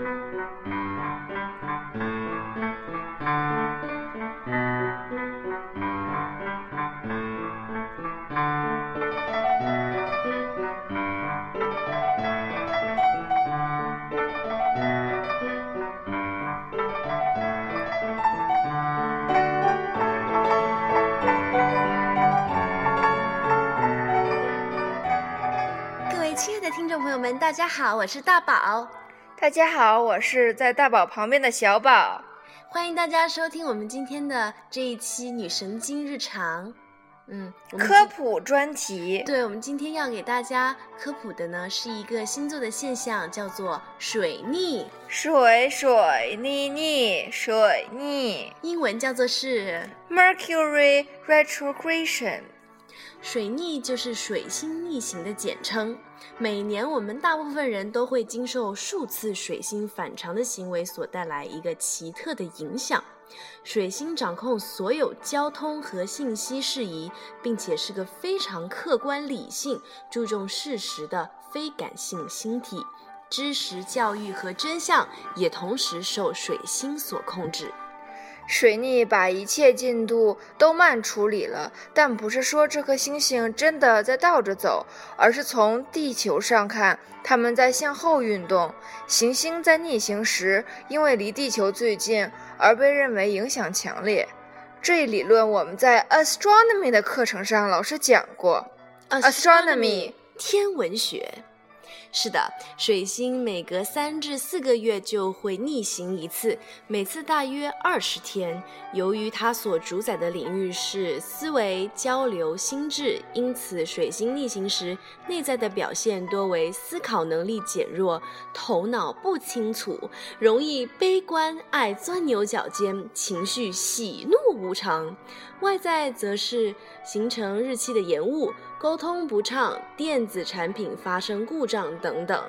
um 各位亲爱的听众朋友们大家好我是大宝。大家好，我是在大宝旁边的小宝。欢迎大家收听我们今天的这一期女神经日常。嗯，科普专题。对，我们今天要给大家科普的呢，是一个星座的现象，叫做水逆。水水逆逆水逆，英文叫做是 Mercury retrogression。水逆就是水星逆行的简称。每年我们大部分人都会经受数次水星反常的行为所带来一个奇特的影响。水星掌控所有交通和信息事宜，并且是个非常客观理性、注重事实的非感性星体。知识、教育和真相也同时受水星所控制。水逆把一切进度都慢处理了，但不是说这颗星星真的在倒着走，而是从地球上看，它们在向后运动。行星在逆行时，因为离地球最近，而被认为影响强烈。这一理论我们在 astronomy 的课程上老师讲过，astronomy 天文学。是的，水星每隔三至四个月就会逆行一次，每次大约二十天。由于它所主宰的领域是思维、交流、心智，因此水星逆行时，内在的表现多为思考能力减弱、头脑不清楚、容易悲观、爱钻牛角尖、情绪喜怒无常；外在则是形成日期的延误。沟通不畅，电子产品发生故障等等，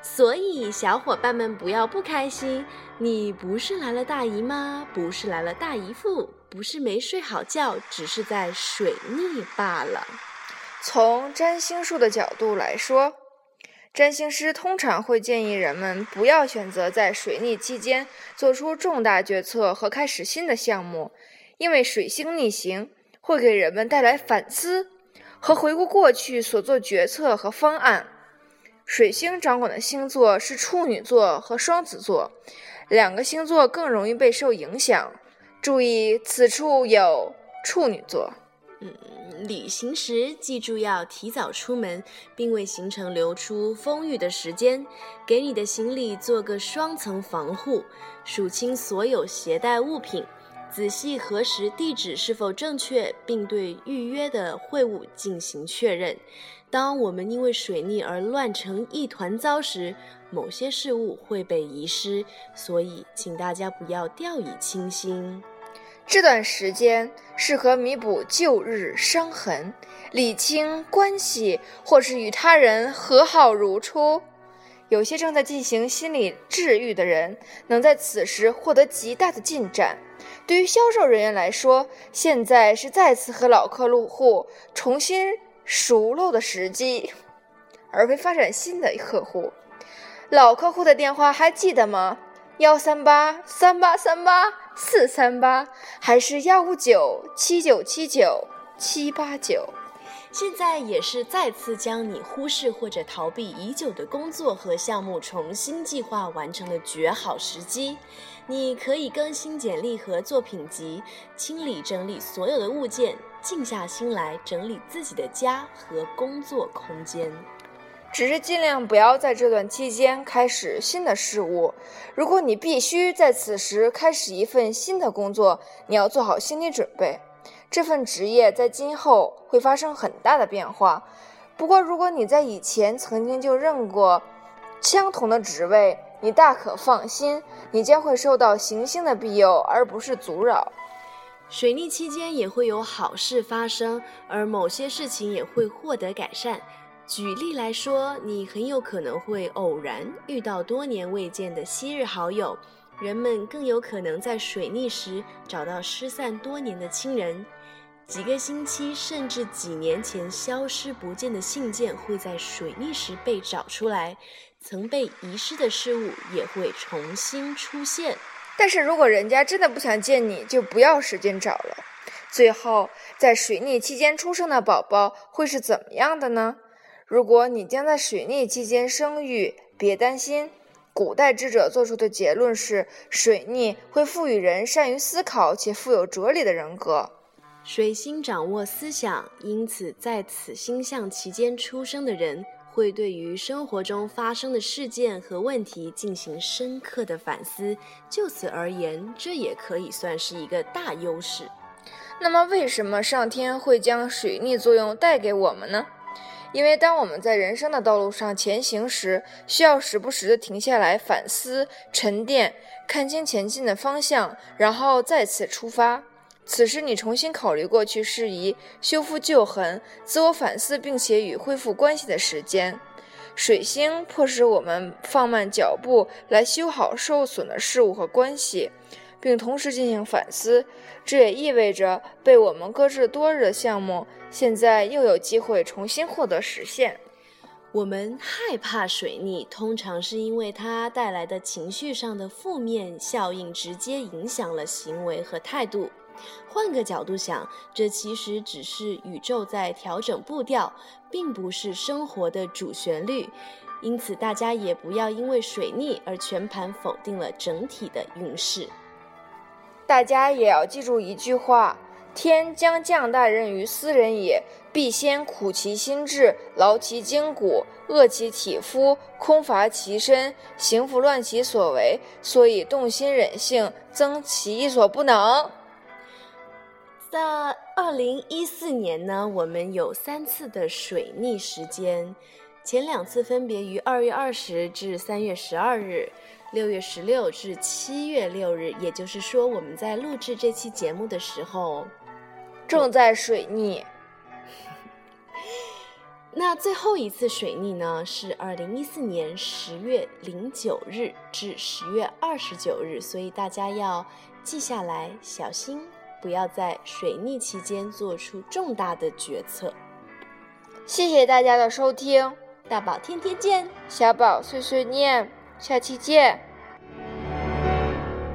所以小伙伴们不要不开心。你不是来了大姨妈，不是来了大姨父，不是没睡好觉，只是在水逆罢了。从占星术的角度来说，占星师通常会建议人们不要选择在水逆期间做出重大决策和开始新的项目，因为水星逆行会给人们带来反思。和回顾过去所做决策和方案，水星掌管的星座是处女座和双子座，两个星座更容易被受影响。注意，此处有处女座。嗯，旅行时记住要提早出门，并为行程留出丰裕的时间，给你的行李做个双层防护，数清所有携带物品。仔细核实地址是否正确，并对预约的会晤进行确认。当我们因为水逆而乱成一团糟时，某些事物会被遗失，所以请大家不要掉以轻心。这段时间适合弥补旧日伤痕，理清关系，或是与他人和好如初。有些正在进行心理治愈的人，能在此时获得极大的进展。对于销售人员来说，现在是再次和老客户重新熟络的时机，而非发展新的客户。老客户的电话还记得吗？幺三八三八三八四三八，还是幺五九七九七九七八九？现在也是再次将你忽视或者逃避已久的工作和项目重新计划完成的绝好时机。你可以更新简历和作品集，清理整理所有的物件，静下心来整理自己的家和工作空间。只是尽量不要在这段期间开始新的事物。如果你必须在此时开始一份新的工作，你要做好心理准备。这份职业在今后会发生很大的变化。不过，如果你在以前曾经就任过相同的职位，你大可放心，你将会受到行星的庇佑，而不是阻扰。水逆期间也会有好事发生，而某些事情也会获得改善。举例来说，你很有可能会偶然遇到多年未见的昔日好友，人们更有可能在水逆时找到失散多年的亲人。几个星期甚至几年前消失不见的信件会在水逆时被找出来。曾被遗失的事物也会重新出现。但是如果人家真的不想见你，就不要使劲找了。最后，在水逆期间出生的宝宝会是怎么样的呢？如果你将在水逆期间生育，别担心。古代智者做出的结论是，水逆会赋予人善于思考且富有哲理的人格。水星掌握思想，因此在此星象期间出生的人，会对于生活中发生的事件和问题进行深刻的反思。就此而言，这也可以算是一个大优势。那么，为什么上天会将水逆作用带给我们呢？因为当我们在人生的道路上前行时，需要时不时的停下来反思、沉淀，看清前进的方向，然后再次出发。此时，你重新考虑过去事宜，修复旧痕，自我反思，并且与恢复关系的时间。水星迫使我们放慢脚步，来修好受损的事物和关系。并同时进行反思，这也意味着被我们搁置多日的项目，现在又有机会重新获得实现。我们害怕水逆，通常是因为它带来的情绪上的负面效应直接影响了行为和态度。换个角度想，这其实只是宇宙在调整步调，并不是生活的主旋律。因此，大家也不要因为水逆而全盘否定了整体的运势。大家也要记住一句话：天将降大任于斯人也，必先苦其心志，劳其筋骨，饿其体肤，空乏其身，行拂乱其所为，所以动心忍性，增其力所不能。在二零一四年呢，我们有三次的水逆时间，前两次分别于二月二十至三月十二日。六月十六至七月六日，也就是说，我们在录制这期节目的时候，正在水逆。那最后一次水逆呢，是二零一四年十月零九日至十月二十九日，所以大家要记下来，小心不要在水逆期间做出重大的决策。谢谢大家的收听，大宝天天见，小宝碎碎念。下期见。